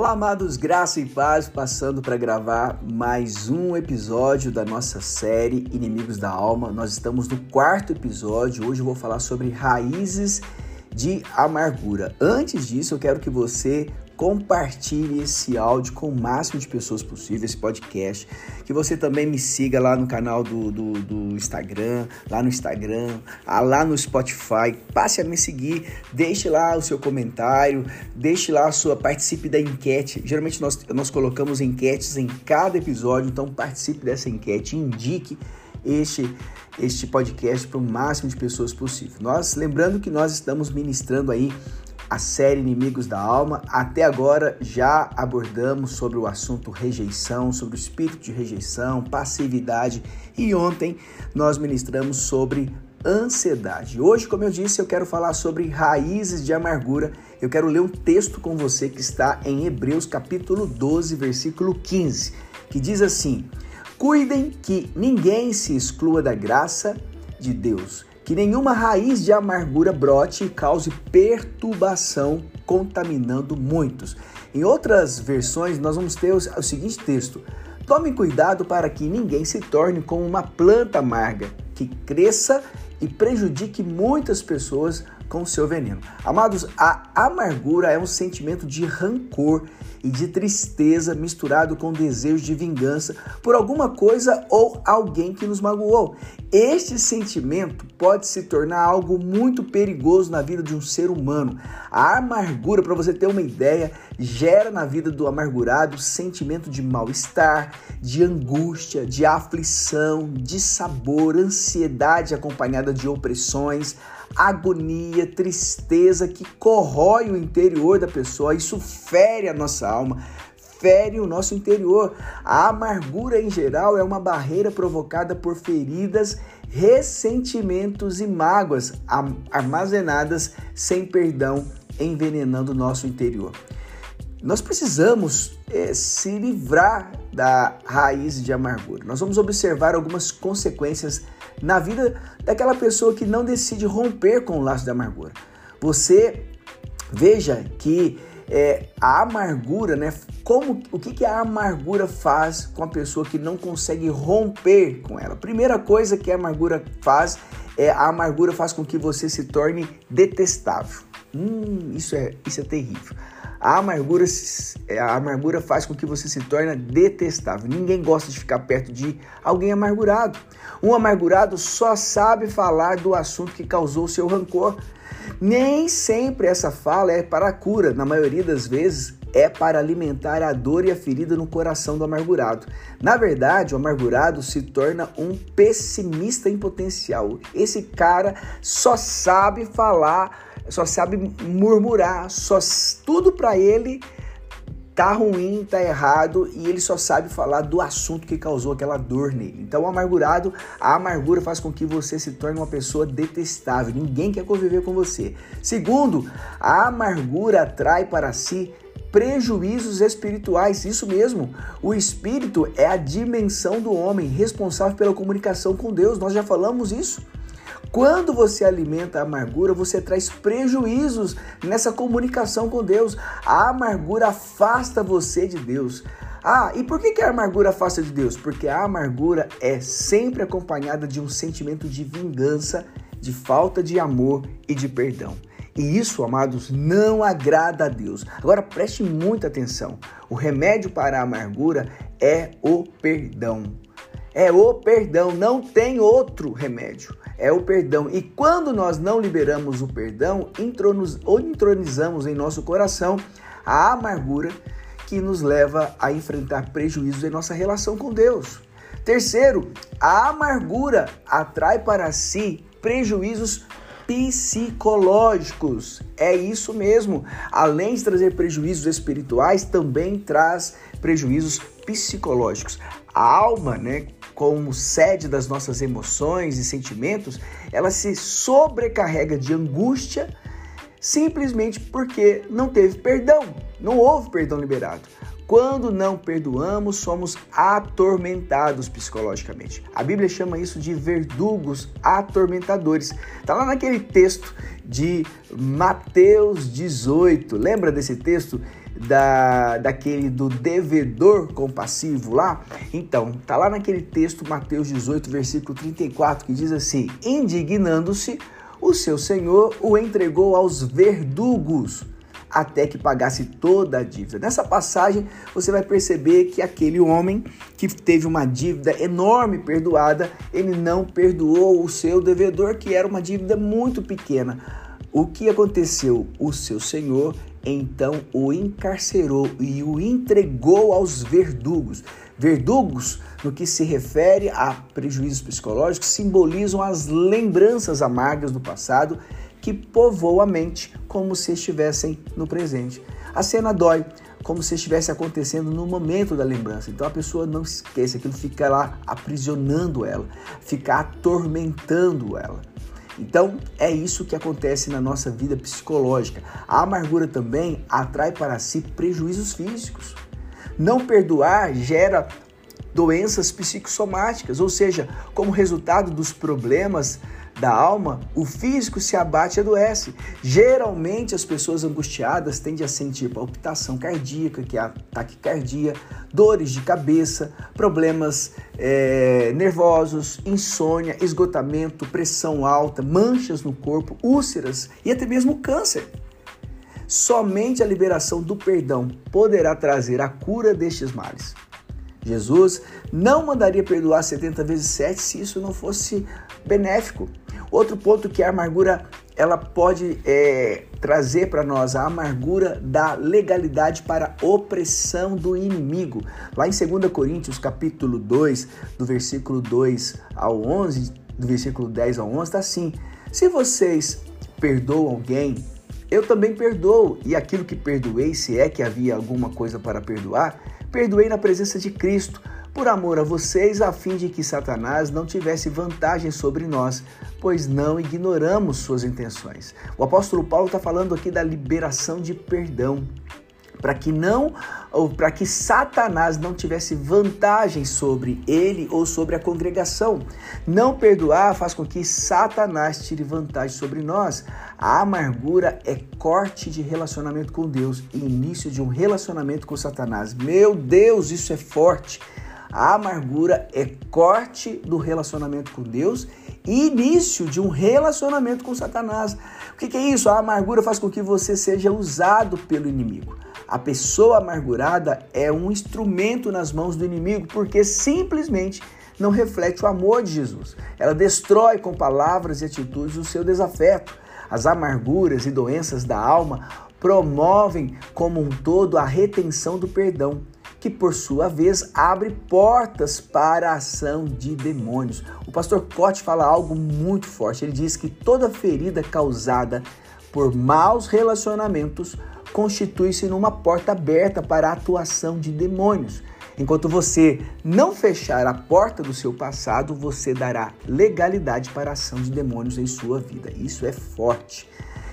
Olá, amados, graça e paz, passando para gravar mais um episódio da nossa série Inimigos da Alma. Nós estamos no quarto episódio. Hoje eu vou falar sobre raízes de amargura. Antes disso, eu quero que você compartilhe esse áudio com o máximo de pessoas possível, esse podcast. Que você também me siga lá no canal do, do, do Instagram, lá no Instagram, ah, lá no Spotify. Passe a me seguir, deixe lá o seu comentário, deixe lá a sua, participe da enquete. Geralmente nós, nós colocamos enquetes em cada episódio, então participe dessa enquete, indique este, este podcast para o máximo de pessoas possível. Nós, lembrando que nós estamos ministrando aí a série Inimigos da Alma. Até agora já abordamos sobre o assunto rejeição, sobre o espírito de rejeição, passividade e ontem nós ministramos sobre ansiedade. Hoje, como eu disse, eu quero falar sobre raízes de amargura. Eu quero ler um texto com você que está em Hebreus capítulo 12, versículo 15, que diz assim: Cuidem que ninguém se exclua da graça de Deus que nenhuma raiz de amargura brote e cause perturbação, contaminando muitos. Em outras versões, nós vamos ter o seguinte texto: Tome cuidado para que ninguém se torne como uma planta amarga, que cresça e prejudique muitas pessoas com seu veneno. Amados, a amargura é um sentimento de rancor e de tristeza misturado com desejo de vingança por alguma coisa ou alguém que nos magoou. Este sentimento pode se tornar algo muito perigoso na vida de um ser humano. A amargura, para você ter uma ideia, gera na vida do amargurado sentimento de mal-estar, de angústia, de aflição, de sabor, ansiedade acompanhada de opressões agonia, tristeza que corrói o interior da pessoa. Isso fere a nossa alma, fere o nosso interior. A amargura em geral é uma barreira provocada por feridas, ressentimentos e mágoas armazenadas sem perdão, envenenando o nosso interior. Nós precisamos é, se livrar da raiz de amargura. Nós vamos observar algumas consequências na vida daquela pessoa que não decide romper com o laço da amargura. Você veja que é, a amargura, né? Como o que, que a amargura faz com a pessoa que não consegue romper com ela? Primeira coisa que a amargura faz é a amargura faz com que você se torne detestável. Hum, isso é isso é terrível. A amargura, é, a amargura faz com que você se torne detestável. Ninguém gosta de ficar perto de alguém amargurado. Um amargurado só sabe falar do assunto que causou seu rancor. Nem sempre essa fala é para a cura, na maioria das vezes é para alimentar a dor e a ferida no coração do amargurado. Na verdade, o amargurado se torna um pessimista em potencial. Esse cara só sabe falar só sabe murmurar, só tudo para ele tá ruim, tá errado e ele só sabe falar do assunto que causou aquela dor nele. Então, o amargurado, a amargura faz com que você se torne uma pessoa detestável. Ninguém quer conviver com você. Segundo, a amargura atrai para si prejuízos espirituais. Isso mesmo. O espírito é a dimensão do homem responsável pela comunicação com Deus. Nós já falamos isso. Quando você alimenta a amargura, você traz prejuízos nessa comunicação com Deus. A amargura afasta você de Deus. Ah, e por que a amargura afasta de Deus? Porque a amargura é sempre acompanhada de um sentimento de vingança, de falta de amor e de perdão. E isso, amados, não agrada a Deus. Agora preste muita atenção: o remédio para a amargura é o perdão. É o perdão, não tem outro remédio. É o perdão. E quando nós não liberamos o perdão, entronizamos em nosso coração a amargura que nos leva a enfrentar prejuízos em nossa relação com Deus. Terceiro, a amargura atrai para si prejuízos psicológicos. É isso mesmo. Além de trazer prejuízos espirituais, também traz prejuízos psicológicos. A alma, né, como sede das nossas emoções e sentimentos, ela se sobrecarrega de angústia simplesmente porque não teve perdão, não houve perdão liberado. Quando não perdoamos, somos atormentados psicologicamente. A Bíblia chama isso de verdugos atormentadores. Está lá naquele texto de Mateus 18. Lembra desse texto da, daquele do devedor compassivo lá? Então, tá lá naquele texto, Mateus 18, versículo 34, que diz assim: Indignando-se, o seu senhor o entregou aos verdugos até que pagasse toda a dívida. Nessa passagem, você vai perceber que aquele homem que teve uma dívida enorme perdoada, ele não perdoou o seu devedor, que era uma dívida muito pequena. O que aconteceu? O seu senhor então o encarcerou e o entregou aos verdugos. Verdugos, no que se refere a prejuízos psicológicos, simbolizam as lembranças amargas do passado que povoam a mente como se estivessem no presente. A cena dói, como se estivesse acontecendo no momento da lembrança. Então a pessoa não esquece, aquilo fica lá aprisionando ela, fica atormentando ela. Então é isso que acontece na nossa vida psicológica. A amargura também atrai para si prejuízos físicos. Não perdoar gera doenças psicossomáticas, ou seja, como resultado dos problemas da alma, o físico se abate e adoece. Geralmente, as pessoas angustiadas tendem a sentir palpitação cardíaca, que é a taquicardia, dores de cabeça, problemas é, nervosos, insônia, esgotamento, pressão alta, manchas no corpo, úlceras e até mesmo câncer. Somente a liberação do perdão poderá trazer a cura destes males. Jesus não mandaria perdoar 70 vezes 7 se isso não fosse benéfico. Outro ponto que a amargura ela pode é, trazer para nós a amargura da legalidade para a opressão do inimigo. Lá em 2 Coríntios, capítulo 2, do versículo 2 ao 11, do versículo 10 ao 11, está assim: Se vocês perdoam alguém, eu também perdoo, e aquilo que perdoei, se é que havia alguma coisa para perdoar, perdoei na presença de Cristo por amor a vocês, a fim de que Satanás não tivesse vantagem sobre nós, pois não ignoramos suas intenções. O apóstolo Paulo está falando aqui da liberação de perdão para que não para que Satanás não tivesse vantagem sobre ele ou sobre a congregação. Não perdoar faz com que Satanás tire vantagem sobre nós. A amargura é corte de relacionamento com Deus e início de um relacionamento com Satanás. Meu Deus, isso é forte. A amargura é corte do relacionamento com Deus e início de um relacionamento com Satanás. O que, é isso? A amargura faz com que você seja usado pelo inimigo. A pessoa amargurada é um instrumento nas mãos do inimigo porque simplesmente não reflete o amor de Jesus. Ela destrói com palavras e atitudes o seu desafeto. As amarguras e doenças da alma promovem como um todo a retenção do perdão que por sua vez abre portas para a ação de demônios. O pastor Cote fala algo muito forte. Ele diz que toda ferida causada por maus relacionamentos constitui-se numa porta aberta para a atuação de demônios. Enquanto você não fechar a porta do seu passado, você dará legalidade para a ação de demônios em sua vida. Isso é forte.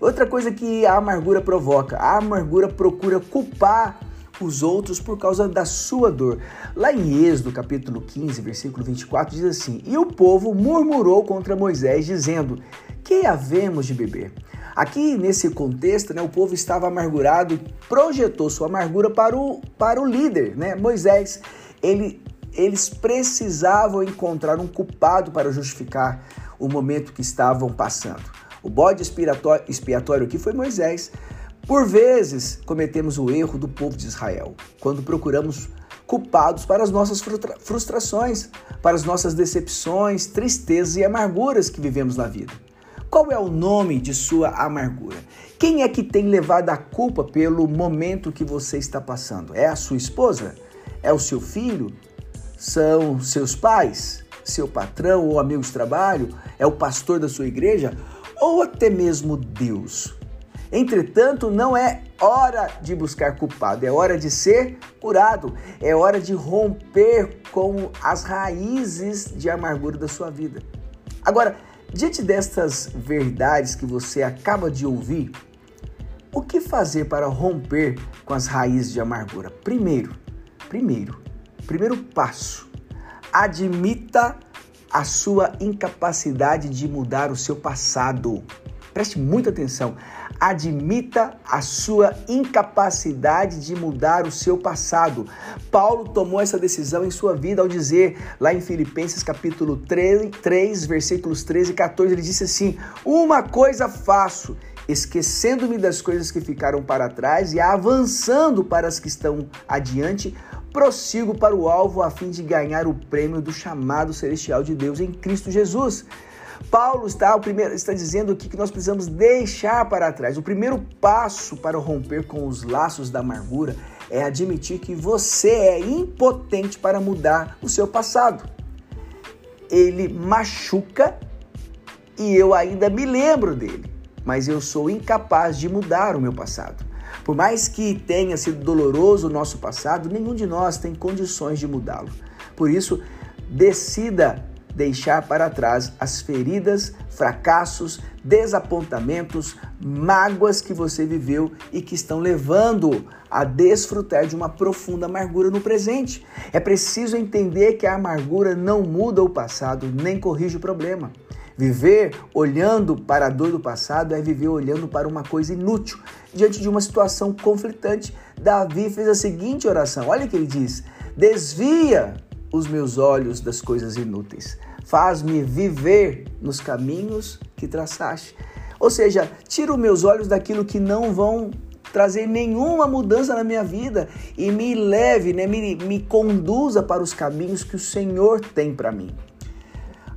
Outra coisa que a amargura provoca, a amargura procura culpar os outros por causa da sua dor. Lá em Êxodo, capítulo 15, versículo 24, diz assim: E o povo murmurou contra Moisés, dizendo: Que havemos de beber? Aqui, nesse contexto, né, o povo estava amargurado e projetou sua amargura para o, para o líder, né, Moisés. Ele, eles precisavam encontrar um culpado para justificar o momento que estavam passando. O bode expiatório aqui foi Moisés. Por vezes, cometemos o erro do povo de Israel quando procuramos culpados para as nossas frustrações, para as nossas decepções, tristezas e amarguras que vivemos na vida. Qual é o nome de sua amargura? Quem é que tem levado a culpa pelo momento que você está passando? É a sua esposa? É o seu filho? São seus pais? Seu patrão ou amigo de trabalho? É o pastor da sua igreja? Ou até mesmo Deus? Entretanto, não é hora de buscar culpado, é hora de ser curado, é hora de romper com as raízes de amargura da sua vida. Agora, diante destas verdades que você acaba de ouvir, o que fazer para romper com as raízes de amargura? Primeiro, primeiro, primeiro passo, admita a sua incapacidade de mudar o seu passado. Preste muita atenção. Admita a sua incapacidade de mudar o seu passado. Paulo tomou essa decisão em sua vida ao dizer, lá em Filipenses capítulo 3, 3 versículos 13 e 14, ele disse assim: Uma coisa faço esquecendo-me das coisas que ficaram para trás e avançando para as que estão adiante, prossigo para o alvo a fim de ganhar o prêmio do chamado celestial de Deus em Cristo Jesus. Paulo está, o primeiro, está dizendo aqui que nós precisamos deixar para trás. O primeiro passo para romper com os laços da amargura é admitir que você é impotente para mudar o seu passado. Ele machuca e eu ainda me lembro dele mas eu sou incapaz de mudar o meu passado. Por mais que tenha sido doloroso o nosso passado, nenhum de nós tem condições de mudá-lo. Por isso, decida deixar para trás as feridas, fracassos, desapontamentos, mágoas que você viveu e que estão levando a desfrutar de uma profunda amargura no presente. É preciso entender que a amargura não muda o passado nem corrige o problema. Viver olhando para a dor do passado é viver olhando para uma coisa inútil. Diante de uma situação conflitante, Davi fez a seguinte oração: olha o que ele diz: Desvia os meus olhos das coisas inúteis, faz-me viver nos caminhos que traçaste. Ou seja, tira os meus olhos daquilo que não vão trazer nenhuma mudança na minha vida e me leve, né, me, me conduza para os caminhos que o Senhor tem para mim.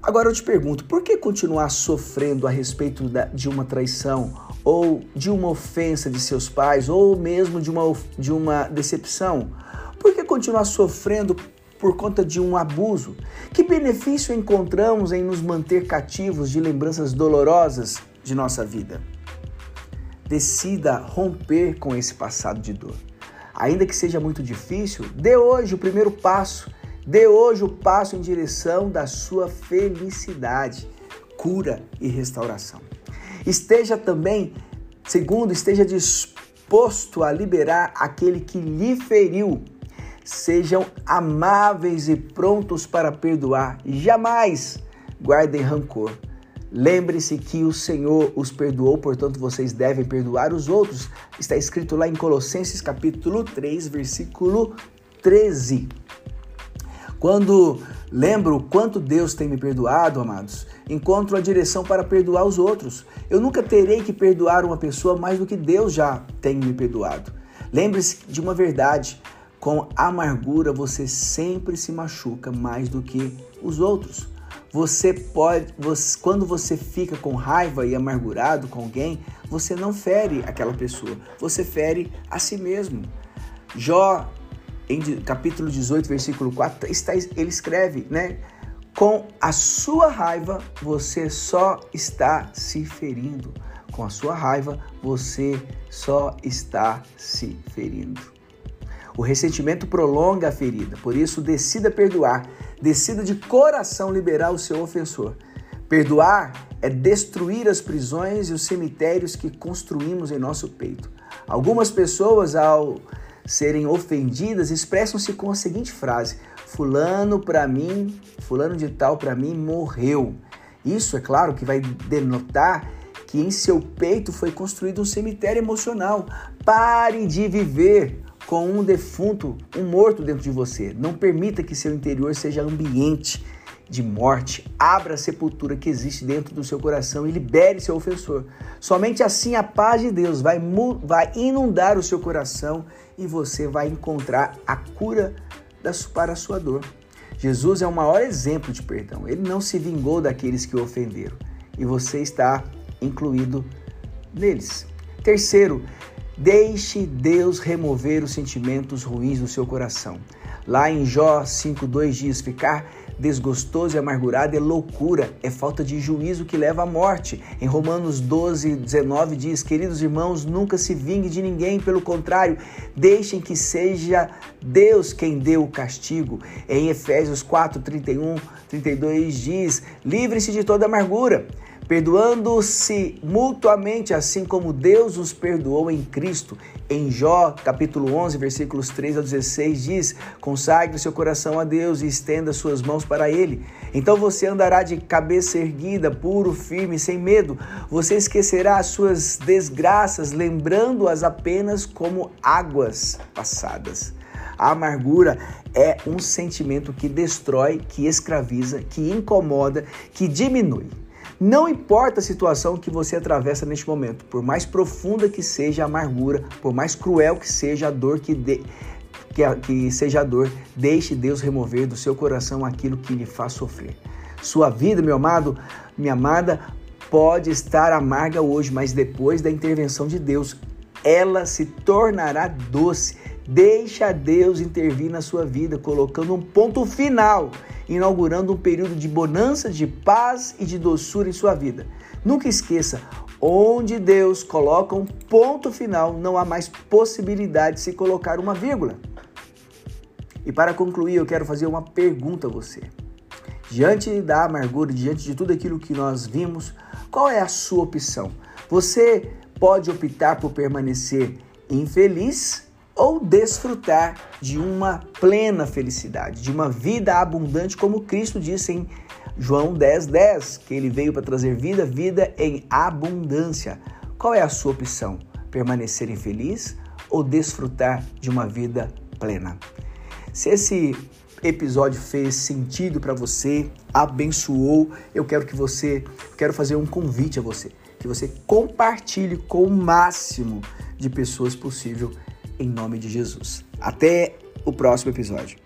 Agora eu te pergunto, por que continuar sofrendo a respeito de uma traição ou de uma ofensa de seus pais ou mesmo de uma, de uma decepção? Por que continuar sofrendo por conta de um abuso? Que benefício encontramos em nos manter cativos de lembranças dolorosas de nossa vida? Decida romper com esse passado de dor. Ainda que seja muito difícil, dê hoje o primeiro passo Dê hoje o passo em direção da sua felicidade, cura e restauração. Esteja também, segundo, esteja disposto a liberar aquele que lhe feriu. Sejam amáveis e prontos para perdoar. Jamais guardem rancor. Lembre-se que o Senhor os perdoou, portanto vocês devem perdoar os outros. Está escrito lá em Colossenses capítulo 3, versículo 13. Quando lembro o quanto Deus tem me perdoado, amados, encontro a direção para perdoar os outros. Eu nunca terei que perdoar uma pessoa mais do que Deus já tem me perdoado. Lembre-se de uma verdade: com amargura você sempre se machuca mais do que os outros. Você pode, você, quando você fica com raiva e amargurado com alguém, você não fere aquela pessoa, você fere a si mesmo. Jó em capítulo 18, versículo 4, está, ele escreve, né? Com a sua raiva, você só está se ferindo. Com a sua raiva, você só está se ferindo. O ressentimento prolonga a ferida, por isso decida perdoar, decida de coração liberar o seu ofensor. Perdoar é destruir as prisões e os cemitérios que construímos em nosso peito. Algumas pessoas, ao serem ofendidas expressam-se com a seguinte frase: Fulano para mim, Fulano de tal para mim morreu. Isso é claro que vai denotar que em seu peito foi construído um cemitério emocional. Pare de viver com um defunto, um morto dentro de você. Não permita que seu interior seja ambiente de morte, abra a sepultura que existe dentro do seu coração e libere seu ofensor. Somente assim a paz de Deus vai, vai inundar o seu coração e você vai encontrar a cura para a sua dor. Jesus é o maior exemplo de perdão. Ele não se vingou daqueles que o ofenderam e você está incluído neles. Terceiro, deixe Deus remover os sentimentos ruins do seu coração. Lá em Jó 5,2 diz: Ficar desgostoso e amargurado é loucura, é falta de juízo que leva à morte. Em Romanos 12, 19 diz: Queridos irmãos, nunca se vingue de ninguém, pelo contrário, deixem que seja Deus quem dê o castigo. Em Efésios 4, 31, 32 diz: Livre-se de toda amargura perdoando-se mutuamente, assim como Deus os perdoou em Cristo. Em Jó, capítulo 11, versículos 3 a 16, diz: Consagre seu coração a Deus e estenda suas mãos para Ele. Então você andará de cabeça erguida, puro, firme, sem medo. Você esquecerá as suas desgraças, lembrando-as apenas como águas passadas. A amargura é um sentimento que destrói, que escraviza, que incomoda, que diminui. Não importa a situação que você atravessa neste momento, por mais profunda que seja a amargura, por mais cruel que seja a dor que, que, que seja a dor, deixe Deus remover do seu coração aquilo que lhe faz sofrer. Sua vida, meu amado, minha amada, pode estar amarga hoje, mas depois da intervenção de Deus, ela se tornará doce. Deixa Deus intervir na sua vida, colocando um ponto final inaugurando um período de bonança, de paz e de doçura em sua vida. Nunca esqueça, onde Deus coloca um ponto final, não há mais possibilidade de se colocar uma vírgula. E para concluir, eu quero fazer uma pergunta a você. Diante da amargura, diante de tudo aquilo que nós vimos, qual é a sua opção? Você pode optar por permanecer infeliz ou desfrutar de uma plena felicidade, de uma vida abundante, como Cristo disse em João 10, 10, que ele veio para trazer vida, vida em abundância. Qual é a sua opção? Permanecer infeliz ou desfrutar de uma vida plena? Se esse episódio fez sentido para você, abençoou, eu quero que você, quero fazer um convite a você, que você compartilhe com o máximo de pessoas possível em nome de Jesus. Até o próximo episódio.